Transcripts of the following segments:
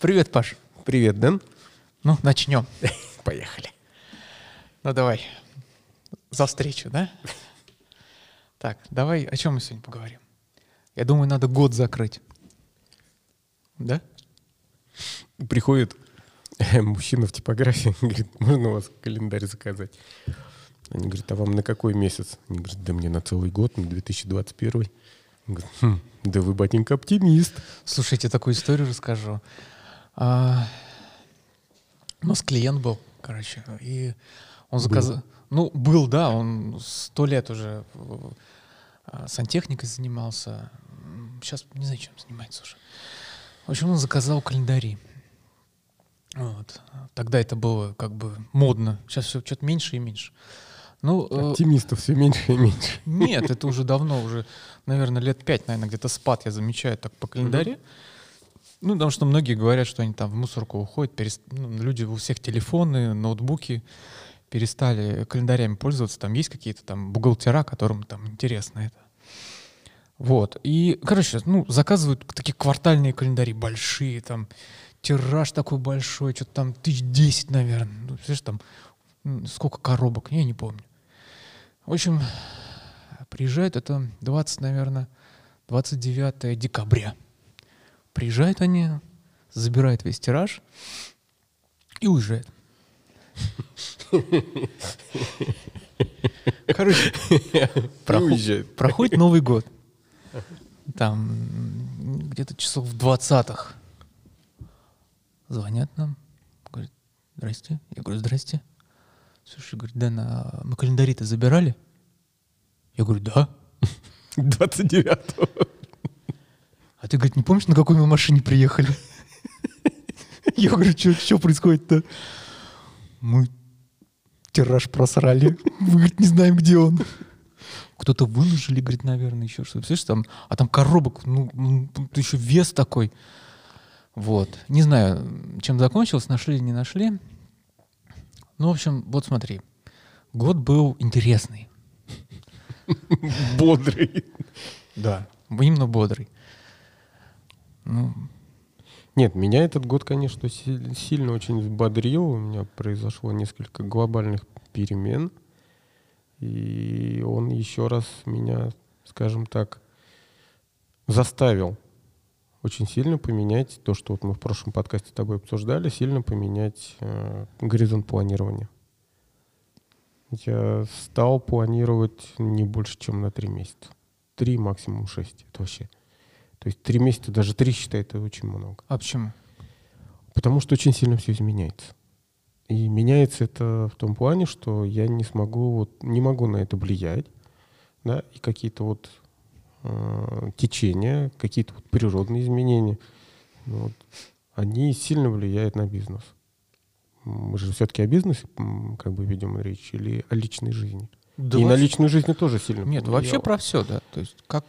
Привет, Паш. Привет, Дэн. Ну, начнем. Поехали. Ну, давай. За встречу, да? Так, давай, о чем мы сегодня поговорим? Я думаю, надо год закрыть. Да? Приходит э, мужчина в типографии, говорит, можно у вас календарь заказать? Они говорят, а вам на какой месяц? Они говорят, да мне на целый год, на 2021. Он говорит, «Хм, да вы, батенька, оптимист. Слушайте, такую историю расскажу. А, у нас клиент был, короче, и он заказал... Ну, был, да, он сто лет уже а, сантехникой занимался. Сейчас не знаю, чем занимается уже. В общем, он заказал календари. Вот. Тогда это было как бы модно. Сейчас все что-то меньше и меньше. Ну, э, Оптимистов все меньше и меньше. нет, это уже давно, уже, наверное, лет пять, наверное, где-то спад я замечаю так по календаре. Ну, потому что многие говорят, что они там в мусорку уходят, перест- ну, люди у всех телефоны, ноутбуки перестали календарями пользоваться. Там есть какие-то там бухгалтера, которым там интересно это. Вот. И, короче, ну, заказывают такие квартальные календари, большие, там, тираж такой большой, что-то там тысяч десять, наверное. Ну, представляешь, там, сколько коробок, я не помню. В общем, приезжает это 20, наверное, 29 декабря. Приезжают они, забирают весь тираж и уезжают. Короче, проход- проходит Новый год. Там где-то часов в 20-х. Звонят нам. Говорят, здрасте. Я говорю, здрасте. Слушай, говорит, Дэн, а мы календари-то забирали? Я говорю, да. 29-го. А ты, говорит, не помнишь, на какой мы машине приехали? Я говорю, что происходит-то? Мы тираж просрали. Мы, говорит, не знаем, где он. Кто-то выложили, говорит, наверное, еще что-то. Представляешь, там, а там коробок, ну, тут еще вес такой. Вот. Не знаю, чем закончилось, нашли или не нашли. Ну, в общем, вот смотри. Год был интересный. Бодрый. Да. Именно бодрый. Ну, Нет, меня этот год, конечно, си- сильно очень взбодрил. У меня произошло несколько глобальных перемен. И он еще раз меня, скажем так, заставил очень сильно поменять то, что вот мы в прошлом подкасте с тобой обсуждали, сильно поменять э, горизонт планирования. Я стал планировать не больше, чем на три месяца. Три, максимум шесть. Это вообще. То есть три месяца, даже три, считай, это очень много. а почему? Потому что очень сильно все изменяется. И меняется это в том плане, что я не смогу, вот, не могу на это влиять, да, и какие-то вот э, течения, какие-то вот природные изменения, ну, вот, они сильно влияют на бизнес. Мы же все-таки о бизнесе как бы ведем речь или о личной жизни. Да и на вообще- личную жизнь тоже сильно Нет, повлияло. вообще про все, да. То есть как,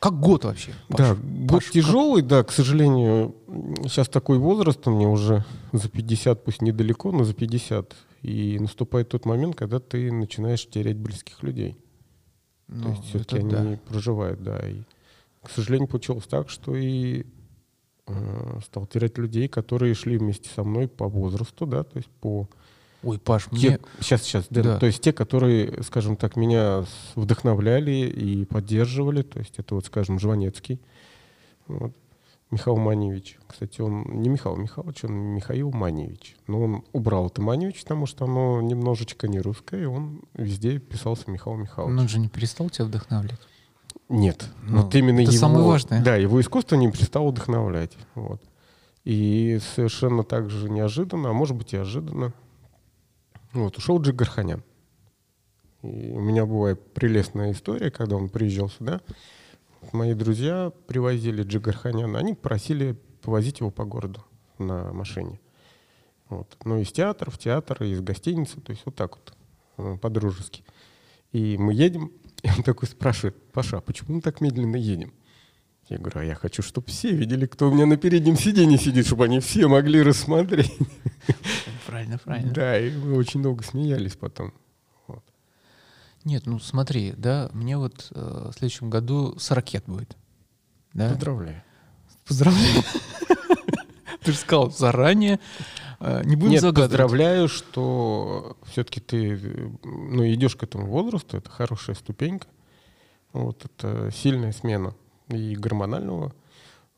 как год вообще. Да, Паш? год Паш, тяжелый, да, к сожалению. Сейчас такой возраст у меня уже за 50, пусть недалеко, но за 50. И наступает тот момент, когда ты начинаешь терять близких людей. Ну, То есть все-таки они да. проживают, да. И, к сожалению, получилось так, что и э, стал терять людей, которые шли вместе со мной по возрасту, да, то есть по Ой, Паш, те, мне... сейчас, сейчас, Дэн, Да. то есть те, которые, скажем так, меня вдохновляли и поддерживали, то есть это вот, скажем, Жванецкий, вот, Михаил Маневич. Кстати, он не Михаил Михайлович, он Михаил Маневич. Но он убрал это Маневич, потому что оно немножечко не русское, и он везде писался Михаил Михайлович. Ну, он же не перестал тебя вдохновлять. Нет, Ну, вот именно это его, самое важное. Да, его искусство не перестало вдохновлять. Вот. И совершенно так же неожиданно, а может быть и ожиданно, вот, ушел Джиг Гарханян. И у меня была прелестная история, когда он приезжал сюда. Мои друзья привозили Джиг Гарханяна, они просили повозить его по городу на машине. Вот. Ну, из театра в театр, из гостиницы, то есть вот так вот, э, по-дружески. И мы едем, и он такой спрашивает, Паша, а почему мы так медленно едем? Я говорю, а я хочу, чтобы все видели, кто у меня на переднем сиденье сидит, чтобы они все могли рассмотреть. Правильно, правильно. Да, и мы очень долго смеялись потом. Вот. Нет, ну смотри, да, мне вот э, в следующем году 40 лет будет. Да? Поздравляю. Поздравляю. Ты же сказал заранее. Э, Не будем Нет, загадывать. поздравляю, что все-таки ты ну, идешь к этому возрасту, это хорошая ступенька. Вот это сильная смена и гормонального,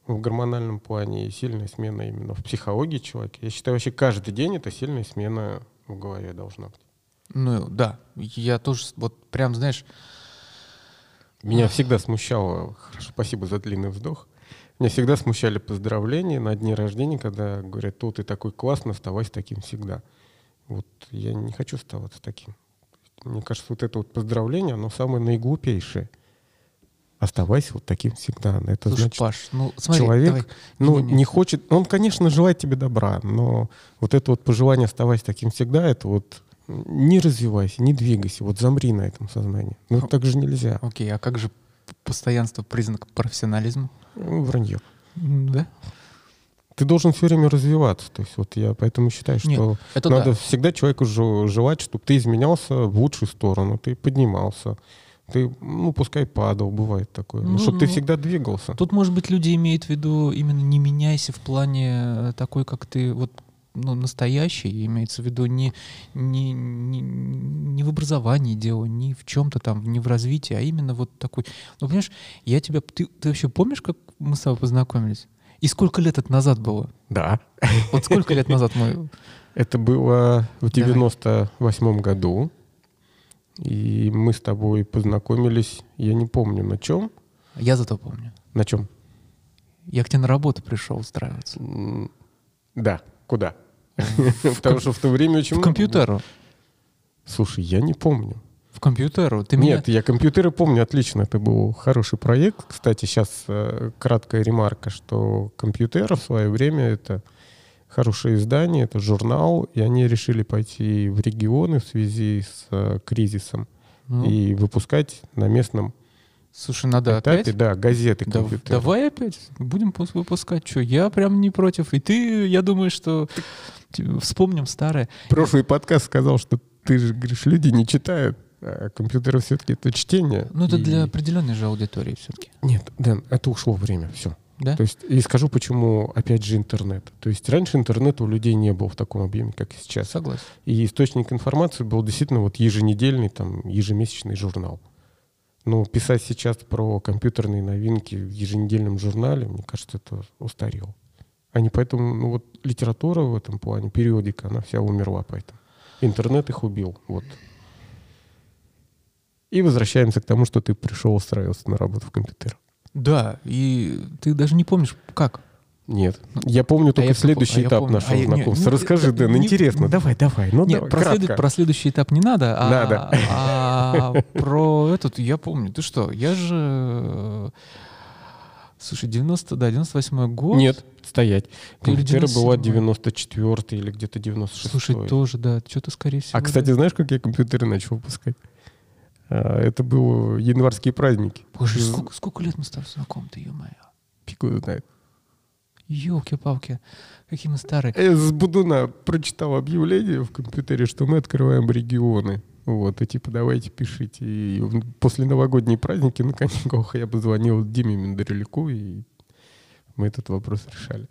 в гормональном плане, и сильная смена именно в психологии человека. Я считаю, вообще каждый день это сильная смена в голове должна быть. Ну, да. Я тоже, вот прям, знаешь, Меня всегда смущало, хорошо, спасибо за длинный вздох, меня всегда смущали поздравления на дне рождения, когда говорят, о, ты такой классный, оставайся таким всегда. Вот я не хочу оставаться таким. Мне кажется, вот это вот поздравление, оно самое наиглупейшее. Оставайся вот таким всегда. Это слушай, значит, Паш, ну, смотри, человек, давай. ну, Не-не-не. не хочет, он, конечно, желает тебе добра, но вот это вот пожелание оставайся таким всегда, это вот не развивайся, не двигайся, вот замри на этом сознании. Ну, так же нельзя. Окей, а как же постоянство признак профессионализма? Ну, Вранье. Да? Ты должен все время развиваться. То есть вот я поэтому считаю, что Нет, это надо да. всегда человеку жел- желать, чтобы ты изменялся в лучшую сторону, ты поднимался, ты, ну, пускай падал, бывает такое, Ну, чтобы ты ну, всегда двигался. Тут, может быть, люди имеют в виду именно не меняйся в плане э, такой, как ты вот ну, настоящий, имеется в виду не, не, не, не в образовании дело, не в чем-то там, не в развитии, а именно вот такой. Ну, понимаешь, я тебя... Ты, ты вообще помнишь, как мы с тобой познакомились? И сколько лет это назад было? Да. Вот сколько лет назад мы... Это было в Давай. 98 году, и мы с тобой познакомились, я не помню на чем. Я зато помню. На чем? Я к тебе на работу пришел устраиваться. Да, куда? Потому что в то время очень В компьютеру. Слушай, я не помню. В компьютеру. Ты меня... Нет, я компьютеры помню отлично. Это был хороший проект. Кстати, сейчас э, краткая ремарка, что компьютер в свое время это хорошее издание, это журнал, и они решили пойти в регионы в связи с э, кризисом Ну, и выпускать на местном Слушай, надо этапе, опять... да, газеты Да- давай опять будем пус- выпускать. Что, я прям не против. И ты, я думаю, что вспомним старое. Прошлый подкаст сказал, что ты же говоришь, люди не читают, а компьютеры все-таки это чтение. Ну, это И- для определенной же аудитории все-таки. Нет, Дэн, это ушло время, все. Да? То есть, и скажу, почему, опять же, интернет. То есть раньше интернета у людей не было в таком объеме, как и сейчас. Согласен. И источник информации был действительно вот еженедельный, там, ежемесячный журнал. Но писать сейчас про компьютерные новинки в еженедельном журнале, мне кажется, это устарело. Они поэтому, ну вот литература в этом плане, периодика, она вся умерла поэтому. Интернет их убил. Вот. И возвращаемся к тому, что ты пришел устраиваться на работу в компьютер. Да, и ты даже не помнишь, как. Нет. Я помню А только я следующий а я этап помню. нашего А я- не, знакомства. ну, Расскажи, это Дэн, не- интересно. Давай, давай. Ну, Нет, давай, про, кратко. про следующий этап не надо, а, Надо. а про этот я помню. Ты что, я же... Слушай, 90, да, 98 год. Нет, стоять. Компьютера была 97-й. 94 или где-то 96 Слушай, тоже, да, что-то скорее всего. А, кстати, знаешь, как я компьютеры начал выпускать? А, Это были январские праздники. Боже, Ж- сколько, сколько лет мы с тобой знакомы-то, ё-моё. Его знает. Елки-палки, какие мы старые. Я с Будуна прочитал объявление в компьютере, что мы открываем регионы. Вот, и типа, давайте пишите. И после новогодние праздники на каникулах я позвонил Диме Мендрелику, и мы этот вопрос решали.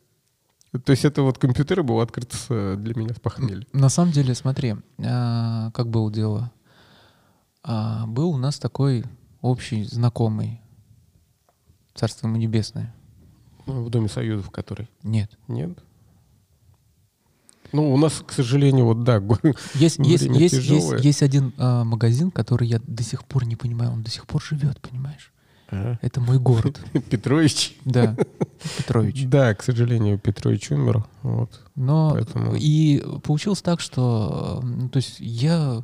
То есть это вот компьютер был открыт для меня с похмелья. На самом деле, смотри, а, как было дело. А, был у нас такой общий знакомый, царство ему небесное. В Доме Союзов, который. Нет. Нет? Ну, у нас, к сожалению, вот да, Есть, есть, есть, есть, есть один а, магазин, который я до сих пор не понимаю. Он до сих пор живет, понимаешь? Это мой город. Петрович. Да, Петрович. Да, к сожалению, Петрович умер. Вот. Но Поэтому- и получилось так, что, ну, то есть я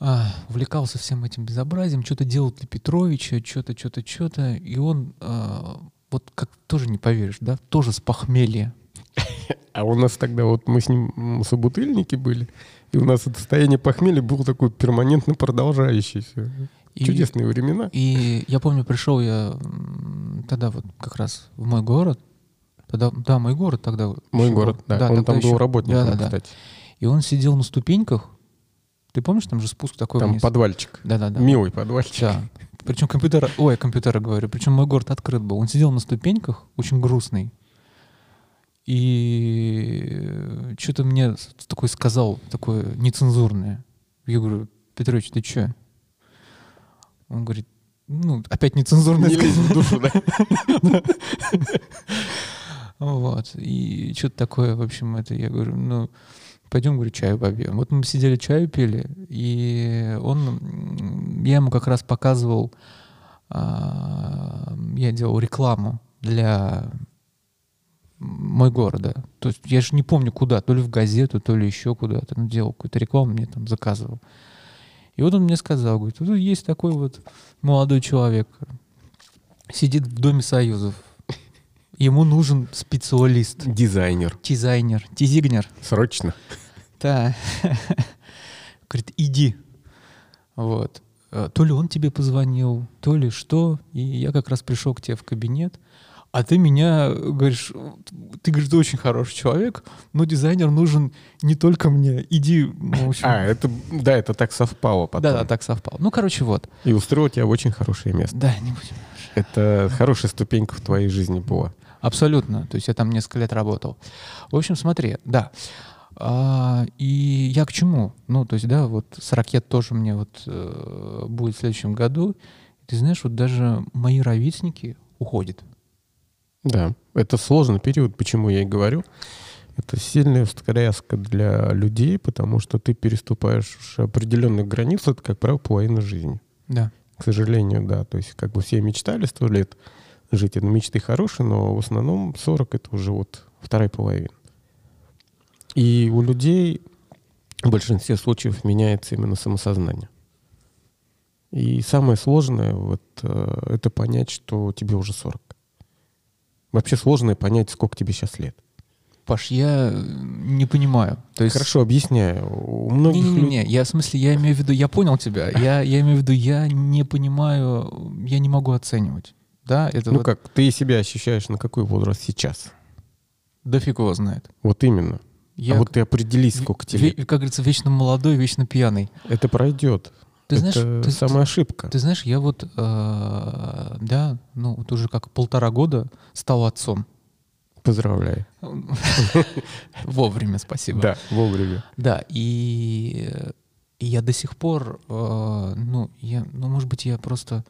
а, увлекался всем этим безобразием, что-то делал для Петровича, что-то, что-то, что-то, и он а, вот как тоже не поверишь, да, тоже с похмелья. А у нас тогда вот мы с ним собутыльники были, и у нас это состояние похмелья было такое перманентно продолжающееся. И- Чудесные времена. И я помню, пришел я тогда вот как раз в мой город. Тогда, да, мой город тогда. Мой еще город, был. да. Он там был еще- работником, Да, да, да. кстати. И он сидел на ступеньках. Ты помнишь, там же спуск такой Там вниз? подвальчик. Да, да, да. Милый подвальчик. Да. Причем компьютер, ой, компьютера говорю, причем мой город открыт был. Он сидел на ступеньках, очень грустный. И что-то мне такой сказал, такое нецензурное. Я говорю, Петрович, ты что? Он говорит, ну, опять нецензурное. Не лезь в душу, да? Вот. И что-то такое, в общем, это я говорю, ну, пойдем, говорю, чаю попьем. Вот мы сидели, чаю пили, и он, я ему как раз показывал, а, я делал рекламу для мой города. То есть я же не помню куда, то ли в газету, то ли еще куда-то. Ну, делал какую-то рекламу, мне там заказывал. И вот он мне сказал, говорит, тут есть такой вот молодой человек, сидит в Доме Союзов, ему нужен специалист, Дизайнер. дизайнер, дизигнер. Срочно. Да. Говорит, иди. Вот. Э, То ли он тебе позвонил, то ли что. И я как раз пришел к тебе в кабинет. А ты меня говоришь, ты говоришь, ты очень хороший человек, но дизайнер нужен не только мне. Иди, ну, в общем. А, это, да, это так совпало потом. Да, да, так совпало. Ну, короче, вот. И устроил тебя в очень хорошее место. Да, не будем. Это хорошая ступенька в твоей жизни была. Абсолютно. То есть я там несколько лет работал. В общем, смотри, да. А, и я к чему? Ну, то есть, да, вот с ракет тоже мне вот э, будет в следующем году. Ты знаешь, вот даже мои ровесники уходят. Да, это сложный период, почему я и говорю. Это сильная встряска для людей, потому что ты переступаешь уже определенную границу, это, как правило, половина жизни. Да. К сожалению, да. То есть как бы все мечтали сто лет жить. Ну, мечты хорошие, но в основном 40 — это уже вот вторая половина. И у людей в большинстве случаев меняется именно самосознание. И самое сложное вот, э, это понять, что тебе уже 40. Вообще сложное понять, сколько тебе сейчас лет. Паш, я э, не понимаю. То есть... Хорошо, объясняю. У многих Не-не-не, людей... я в смысле, я имею в виду, я понял тебя. Я, я имею в виду, я не понимаю, я не могу оценивать. Да, это Ну вот как, ты себя ощущаешь на какой возраст сейчас? да фиг его знает. Вот именно. Я, а вот ты определись, сколько тебе. как говорится, вечно молодой, вечно пьяный. Это пройдет. Ты знаешь, это ты- самая ошибка. Ты знаешь, я вот, э, да, ну вот уже как полтора года стал отцом. Поздравляю. Вовремя, спасибо. Да, вовремя. Да, и, и я до сих пор, э, ну, я, ну, может быть, я просто,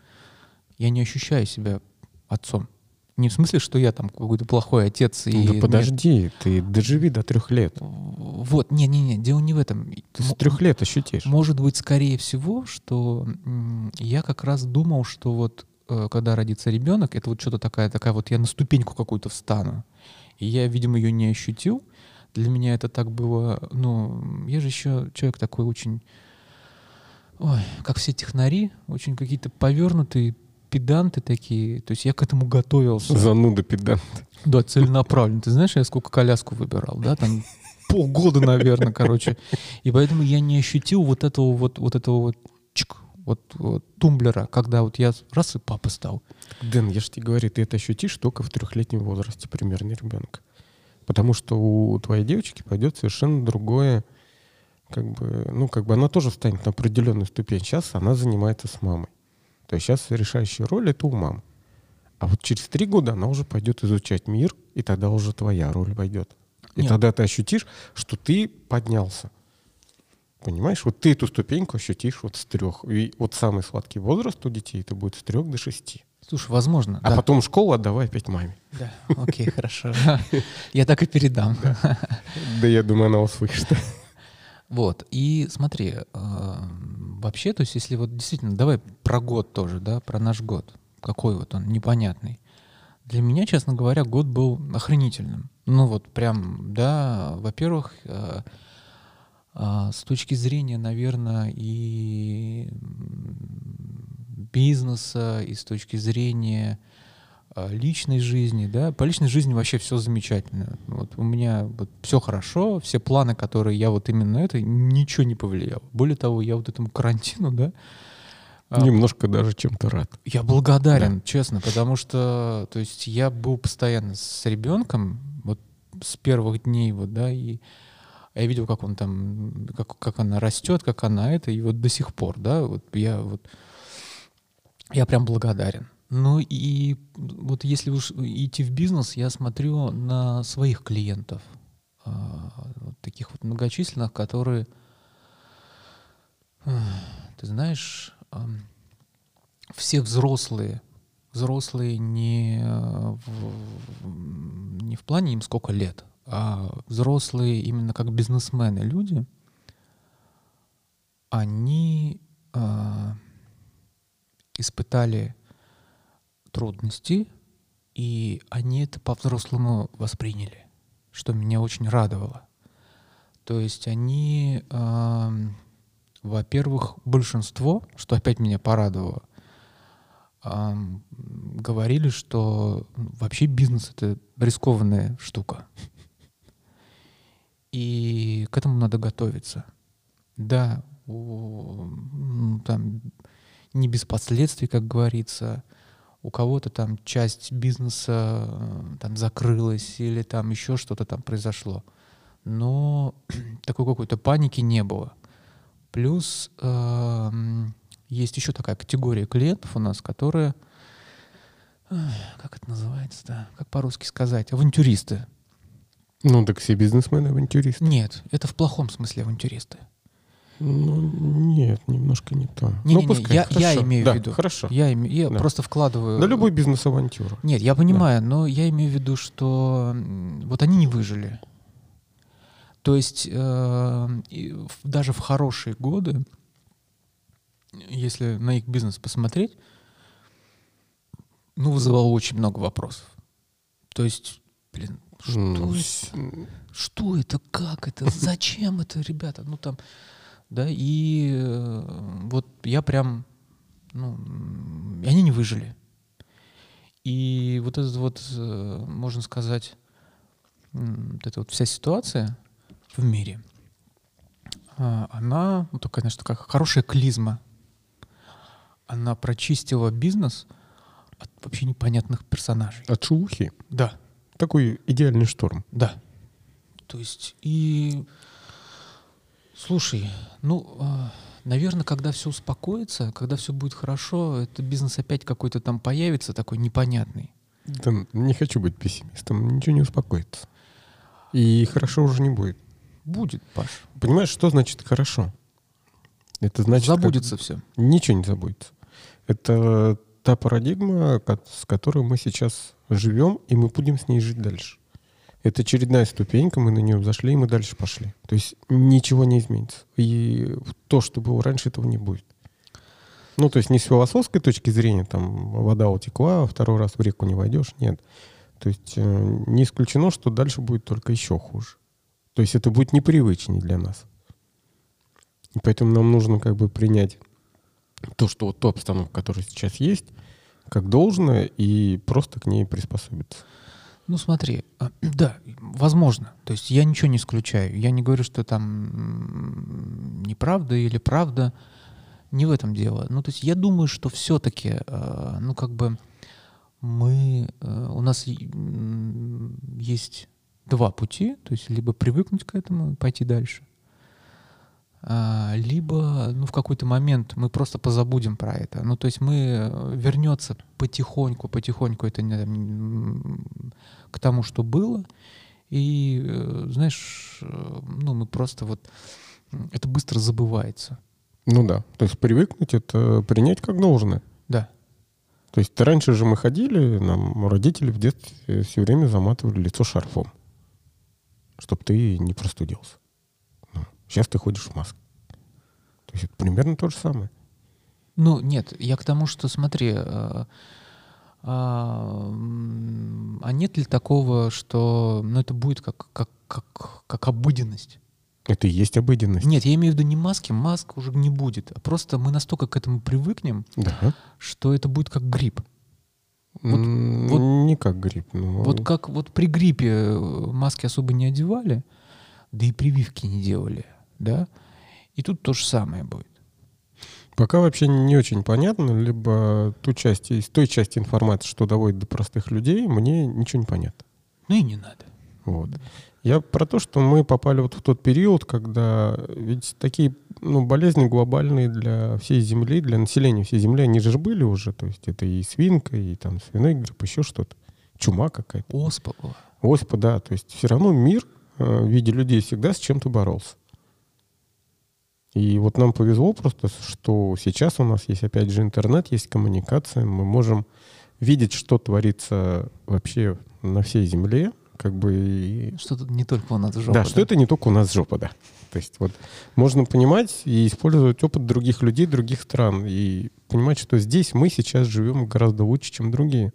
я не ощущаю себя отцом. Не в смысле, что я там какой-то плохой отец. И да нет. подожди, ты доживи до трех лет. Вот, не-не-не, дело не в этом. Ты с трех лет ощутишь. Может быть, скорее всего, что я как раз думал, что вот э, когда родится ребенок, это вот что-то такая, такая вот я на ступеньку какую-то встану. И я, видимо, ее не ощутил. Для меня это так было, ну, я же еще человек такой очень, ой, как все технари, очень какие-то повернутые, педанты такие. То есть я к этому готовился. Зануда педант. Да, целенаправленно. Ты знаешь, я сколько коляску выбирал, да, там полгода, наверное, короче. И поэтому я не ощутил вот этого вот, вот этого вот, чик, вот, вот тумблера, когда вот я раз и папа стал. Дэн, я же тебе говорю, ты это ощутишь только в трехлетнем возрасте примерно ребенка. Потому что у твоей девочки пойдет совершенно другое, как бы, ну, как бы она тоже встанет на определенную ступень. Сейчас она занимается с мамой. То есть сейчас решающая роль это у мамы. А вот через три года она уже пойдет изучать мир, и тогда уже твоя роль пойдет. И Нет. тогда ты ощутишь, что ты поднялся. Понимаешь? Вот ты эту ступеньку ощутишь вот с трех. И вот самый сладкий возраст у детей это будет с трех до шести. Слушай, возможно. А да. потом школу отдавай опять маме. Да, окей, хорошо. Я так и передам. Да я думаю, она услышит. Вот, и смотри, э, вообще, то есть если вот действительно, давай про год тоже, да, про наш год. Какой вот он, непонятный. Для меня, честно говоря, год был охренительным. Ну вот прям, да, во-первых, э, а, с точки зрения, наверное, и бизнеса, и с точки зрения личной жизни, да, по личной жизни вообще все замечательно. Вот у меня вот все хорошо, все планы, которые я вот именно это, ничего не повлияло. Более того, я вот этому карантину, да, а, Немножко даже чем-то рад. я благодарен, честно, потому что, то есть, я был постоянно с ребенком, вот с первых дней, вот, да, и я видел, как он там, как, как она растет, как она это, и вот до сих пор, да, вот я вот, я прям благодарен. Ну и вот если уж идти в бизнес, я смотрю на своих клиентов, вот таких вот многочисленных, которые, ты знаешь, все взрослые, взрослые не в, не в плане им сколько лет, а взрослые именно как бизнесмены люди, они э, испытали трудности, и они это по-взрослому восприняли, что меня очень радовало. То есть они, э, во-первых, большинство, что опять меня порадовало, э, говорили, что вообще бизнес это рискованная штука. И к этому надо готовиться. Да, там не без последствий, как говорится. У кого-то там часть бизнеса э, там закрылась или там еще что-то там произошло. Но такой какой-то паники не было. Плюс э, есть еще такая категория клиентов у нас, которые, как это называется, да, как по-русски сказать, авантюристы. Ну, так все бизнесмены авантюристы. Нет, это в плохом смысле авантюристы. Ну, нет, немножко не то. Не, ну, не, не, я, я имею да, в виду. Хорошо. Я, име, я Да. просто вкладываю. На любой бизнес-авантюру. Нет, я понимаю, но я имею в виду, что вот они не выжили. То есть э, даже в хорошие годы, если на их бизнес посмотреть, ну, вызывало очень много вопросов. То есть, блин, что, М, это? что это, как это, зачем это, ребята? Ну там, да, и э, вот я прям, ну, и они не выжили. И вот этот вот, э, можно сказать, вот эта вот вся ситуация в мире, а, она, ну, такая, знаешь, такая хорошая клизма. Она прочистила бизнес от вообще непонятных персонажей. От шелухи. Да. Такой идеальный шторм. Да. То есть и слушай, ну, наверное, когда все успокоится, когда все будет хорошо, это бизнес опять какой-то там появится такой непонятный. Да, не хочу быть пессимистом, ничего не успокоится. И хорошо уже не будет. Будет, Паш. Понимаешь, что значит хорошо? Это значит... как- Забудется все. Ничего не забудется. Это та парадигма, с которой мы сейчас живем, и мы будем с ней жить дальше. Это очередная ступенька, мы на нее взошли, и мы дальше пошли. То есть ничего не изменится. И то, что было раньше, этого не будет. Ну, то есть не с философской точки зрения, там, вода утекла, а второй раз в реку не войдешь, нет. То есть э, не исключено, что дальше будет только еще хуже. То есть это будет непривычнее для нас. И поэтому нам нужно как бы принять то, что вот ту обстановку, которая сейчас есть, как должное, и просто к ней приспособиться. Ну смотри, а, да, возможно. То есть я ничего не исключаю. Я не говорю, что там неправда или правда. Не в этом дело. Ну то есть я думаю, что все-таки, ну как бы мы, э, у нас есть два пути. То есть либо привыкнуть к этому пойти дальше, а, либо ну, в какой-то момент мы просто позабудем про это. Ну, то есть мы э, вернется потихоньку, потихоньку это не, к тому, что было. И, э, знаешь, э, ну, мы просто вот... Это быстро забывается. Ну да. То есть привыкнуть — это принять как должное. Да. То есть раньше же мы ходили, нам родители в детстве все время заматывали лицо шарфом, чтобы ты не простудился. Ну, сейчас ты ходишь в маске. То есть это примерно то же самое. Ну, нет, я к тому, что, смотри, а, а, нет ли такого, что ну, это будет как, как, как, как обыденность? Это и есть обыденность. Нет, я имею в виду не маски, маск уже не будет. А просто мы настолько к этому привыкнем, Да. что это будет как грипп. М, вот- не как грипп. но- Вот как вот при гриппе э, маски особо не одевали, да и прививки не делали, да? И тут то же самое будет. Пока вообще не очень понятно, либо ту часть, из той части информации, что доводит до простых людей, мне ничего не понятно. Ну и не надо. Вот. Я про то, что мы попали вот в тот период, когда ведь такие ну, болезни глобальные для всей Земли, для населения всей Земли, они же были уже. То есть это и свинка, и там свиной грипп, еще что-то. Чума какая-то. Оспа была. Оспа, да. То есть все равно мир э, в виде людей всегда с чем-то боролся. И вот нам повезло просто, что сейчас у нас есть, опять же, интернет, есть коммуникация, мы можем видеть, что творится вообще на всей Земле, как бы... Что тут не только у нас жопа. да, что это не только у нас жопа, да. То есть вот можно понимать и использовать опыт других людей, других стран, и понимать, что здесь мы сейчас живем гораздо лучше, чем другие.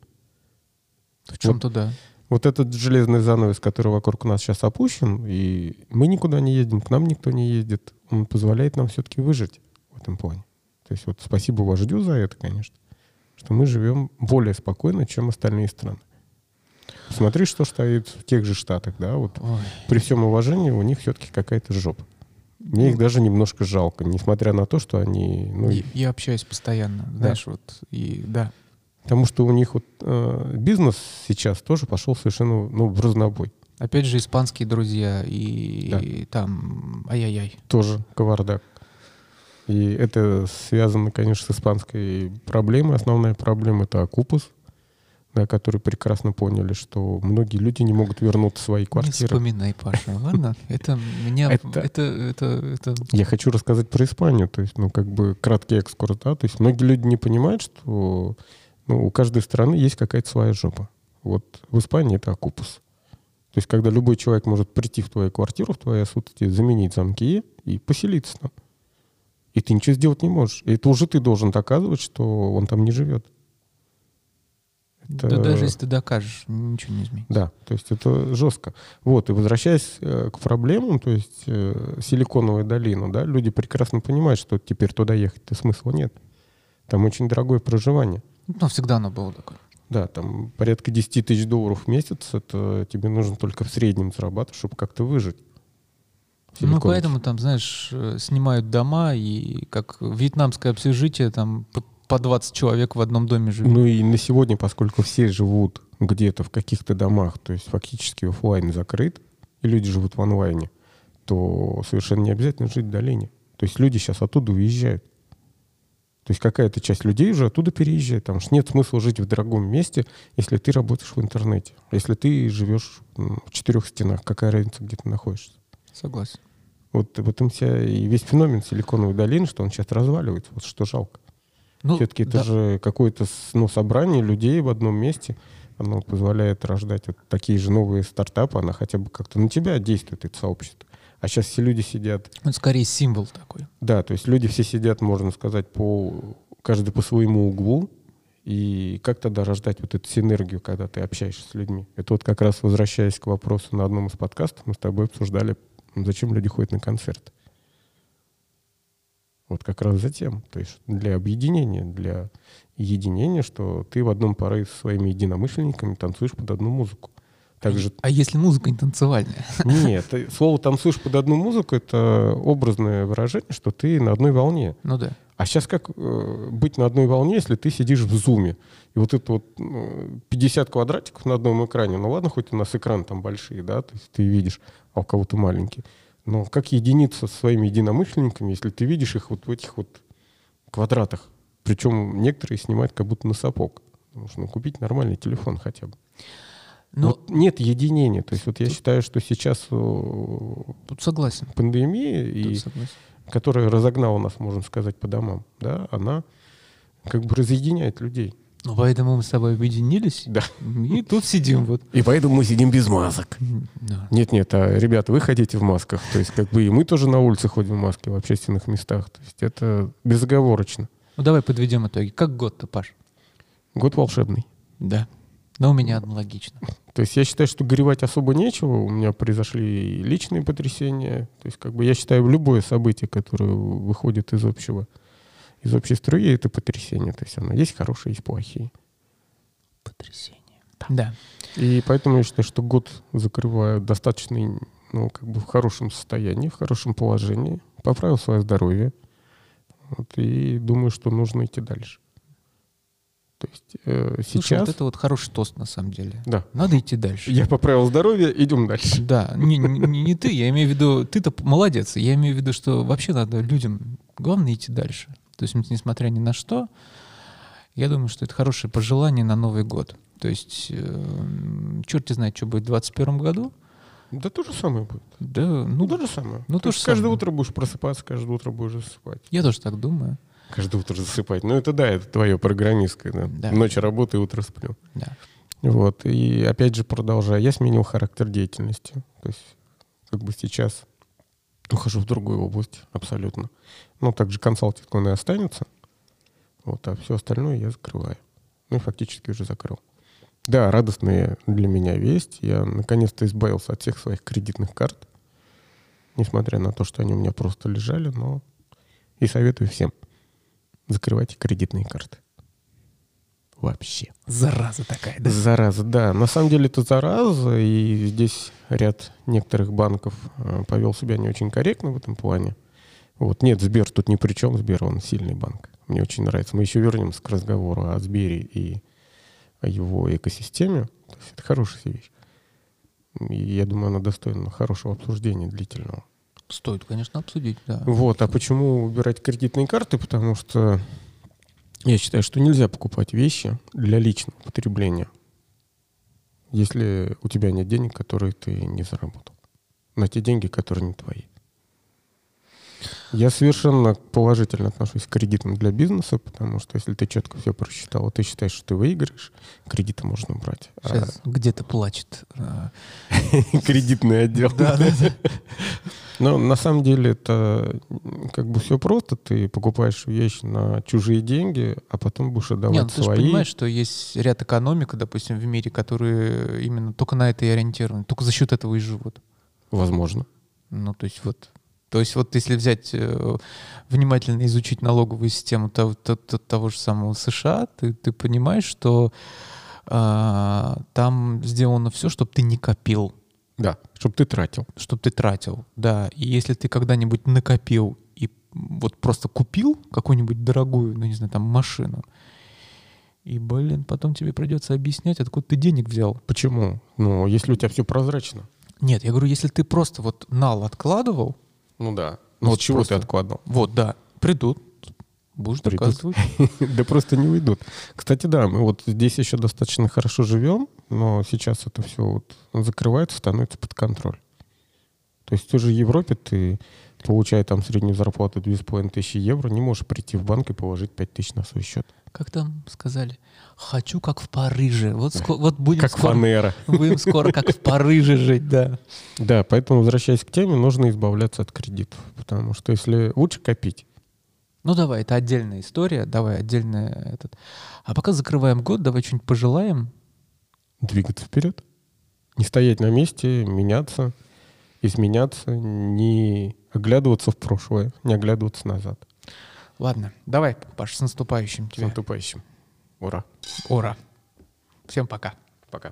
В чем-то да. Вот этот железный занавес, который вокруг нас сейчас опущен, и мы никуда не ездим, к нам никто не ездит, он позволяет нам все-таки выжить в этом плане. То есть вот спасибо вождю за это, конечно, что мы живем более спокойно, чем остальные страны. Смотри, что стоит в тех же штатах, да, вот Ой. при всем уважении у них все-таки какая-то жопа. Мне их даже немножко жалко, несмотря на то, что они, ну, Я, я общаюсь постоянно, знаешь, вот, и да. Потому что у них вот э, бизнес сейчас тоже пошел совершенно, ну, в разнобой. Опять же, испанские друзья, и там, ай-яй-яй. тоже кавардак. И это связано, конечно, с испанской проблемой. Основная проблема — это окупус, да, которые прекрасно поняли, что многие люди не могут вернуться в свои Не квартиры. вспоминай, Паша, ладно? Это меня... Это- Это, это, это... Я хочу рассказать про Испанию, то есть, ну, как бы краткий экскурс, да, то есть многие люди не понимают, что ну, у каждой страны есть какая-то своя жопа. Вот в Испании это окупус. То есть, когда любой человек может прийти в твою квартиру, в твои отсутствие, заменить замки и поселиться там. И ты ничего сделать не можешь. И это уже ты должен доказывать, что он там не живет. Да Это- даже если ты докажешь, ничего не изменится. Да, то есть это жестко. Вот, и возвращаясь э, к проблемам, то есть э, Силиконовая долина, да, люди прекрасно понимают, что теперь туда ехать-то смысла нет. Там очень дорогое проживание. Ну, всегда оно было такое. Да, там порядка 10 тысяч долларов в месяц, это тебе нужно только в среднем зарабатывать, чтобы как-то выжить. Ну, поэтому там, знаешь, э, снимают дома, и как вьетнамское общежитие, там по- по 20 человек в одном доме живет. Ну и на сегодня, поскольку все живут где-то в каких-то домах, то есть фактически офлайн закрыт, и люди живут в онлайне, то совершенно не обязательно жить в долине. То есть люди сейчас оттуда уезжают. То есть какая-то часть людей уже оттуда переезжает. Потому что нет смысла жить в дорогом месте, если ты работаешь в интернете. Если ты живешь в четырех стенах, какая разница, где ты находишься. Согласен. Вот в этом вся и весь феномен Силиконовой долины, что он сейчас разваливается. Вот что жалко. Ну, Все-таки это да. же какое-то ну, собрание людей в одном месте. Оно позволяет рождать вот такие же новые стартапы. Она хотя бы как-то на тебя действует, это сообщество. А сейчас все люди сидят... Это скорее символ такой. Да, то есть люди все сидят, можно сказать, по каждый по своему углу. И как тогда рождать вот эту синергию, когда ты общаешься с людьми? Это вот как раз возвращаясь к вопросу на одном из подкастов, мы с тобой обсуждали, зачем люди ходят на концерт. Вот как раз затем. То есть для объединения, для единения, что ты в одном порыве со своими единомышленниками танцуешь под одну музыку. Также А если музыка не танцевальная? нет, слово «танцуешь под одну музыку» — это образное выражение, что ты на одной волне. Ну да. А сейчас как э, быть на одной волне, если ты сидишь в зуме? И вот это вот ну, 50 квадратиков на одном экране, ну ладно, хоть у нас экран там большие, да, то есть ты видишь, а у кого-то маленький. Но как единиться со своими единомышленниками, если ты видишь их вот в этих вот квадратах? Причем некоторые снимают как будто на сапог. Нужно купить нормальный телефон хотя бы. Ну, вот нет единения. То есть вот я считаю, что сейчас э, тут согласен. пандемия, Тут и, согласен. которая разогнала нас, можно сказать, по домам, да, она как бы разъединяет людей. Ну, поэтому мы с тобой объединились. Да. И тут сидим вот. И поэтому мы сидим без масок. Да. Нет-нет, а ребята, вы ходите в масках. То есть как бы и мы тоже на улице ходим в маске в общественных местах. То есть это безоговорочно. Ну, давай подведем итоги. Как год-то, Паш? Год волшебный. Да. Но у меня аналогично. То есть я считаю, что горевать особо нечего. У меня произошли и личные потрясения. То есть как бы я считаю, любое событие, которое выходит из общего, из общей струи, это потрясение. То есть оно есть хорошие, есть плохие. Потрясение. Да. И поэтому я считаю, что год закрываю достаточно, ну, как бы в хорошем состоянии, в хорошем положении. Поправил свое здоровье. Вот, и думаю, что нужно идти дальше. То есть э, Слушай, сейчас... вот это вот хороший тост на самом деле. Да. Надо идти дальше. Я поправил здоровье, идем дальше. Да, не, не, не ты, я имею в виду, ты-то молодец. Я имею в виду, что вообще надо людям, главное идти дальше. То есть, несмотря ни на что, я думаю, что это хорошее пожелание на Новый год. То есть, э, черт знает, что будет в 2021 году. Да то же самое будет. Да, Ну, ну, то же самое. ну, То то же каждое самое. утро будешь просыпаться, каждое утро будешь засыпать. я тоже так думаю. Каждое утро засыпать. Ну, это да, это твое программистское. Да. Да. Ночь работаю, утро сплю. Да. Вот. И опять же, продолжая, я сменил характер деятельности. То есть, как бы сейчас ухожу в другую область абсолютно. Ну, также консалтинг он и останется. Вот, а все остальное я закрываю. Ну и фактически уже закрыл. Да, радостная для меня весть. Я наконец-то избавился от всех своих кредитных карт. Несмотря на то, что они у меня просто лежали, но и советую всем. Закрывайте кредитные карты. Вообще. Зараза такая, да? Зараза, да. На самом деле это зараза, и здесь ряд некоторых банков э, повел себя не очень корректно в этом плане. Вот. Нет, Сбер тут ни при чем, Сбер, он сильный банк. Мне очень нравится. Мы еще вернемся к разговору о Сбере и о его экосистеме. То есть это хорошая вещь. И я думаю, она достойна хорошего обсуждения длительного. Стоит, конечно, обсудить, да. Вот, а почему убирать кредитные карты? Потому что я считаю, что нельзя покупать вещи для личного потребления, если у тебя нет денег, которые ты не заработал. На те деньги, которые не твои. Я совершенно положительно отношусь к кредитам для бизнеса, потому что если ты четко все просчитал, и ты считаешь, что ты выиграешь, кредиты можно брать. А Сейчас где-то плачет. а, кредитный отдел. Но на самом деле это как бы все просто. Ты покупаешь вещь на чужие деньги, а потом будешь отдавать Нет, ну, ты же свои. понимаешь, что есть ряд экономик, допустим, в мире, которые именно только на это и ориентированы, только за счет этого и живут. Возможно. Ну, то есть вот, то есть вот если взять э, внимательно изучить налоговую систему того, то- то- того же самого США, ты, ты понимаешь, что а, там сделано все, чтобы ты не копил, Да, чтобы ты тратил. чтобы ты тратил, да. И если ты когда-нибудь накопил и вот просто купил какую-нибудь дорогую, ну не знаю, там машину, и, блин, потом тебе придется объяснять, откуда ты денег взял. Почему? Ну, если у тебя все прозрачно. Нет, я говорю, если ты просто вот нал откладывал, Ну да. Ну, вот с чего просто- ты откладывал? вот, да, придут, будешь Придут. доказывать. Да просто не уйдут. Кстати, да, мы вот здесь еще достаточно хорошо живем, но сейчас это все вот закрывается, становится под контроль. То есть в той же Европе ты, получая там среднюю зарплату 2500 евро, не можешь прийти в банк и положить 5000 на свой счет. Как там сказали? Хочу как в Париже. Вот, ско- вот будем, Как скоро, фанера. будем скоро как в Париже жить, да. Да, поэтому, возвращаясь к теме, нужно избавляться от кредитов. Потому что если лучше копить, Ну давай, это отдельная история, давай отдельная этот. А пока закрываем год, давай что-нибудь пожелаем. двигаться вперед. Не стоять на месте, меняться, изменяться, не оглядываться в прошлое, не оглядываться назад. Ладно, давай, Паш, с наступающим С тебя. наступающим. Ура. Ура. Всем пока. Пока.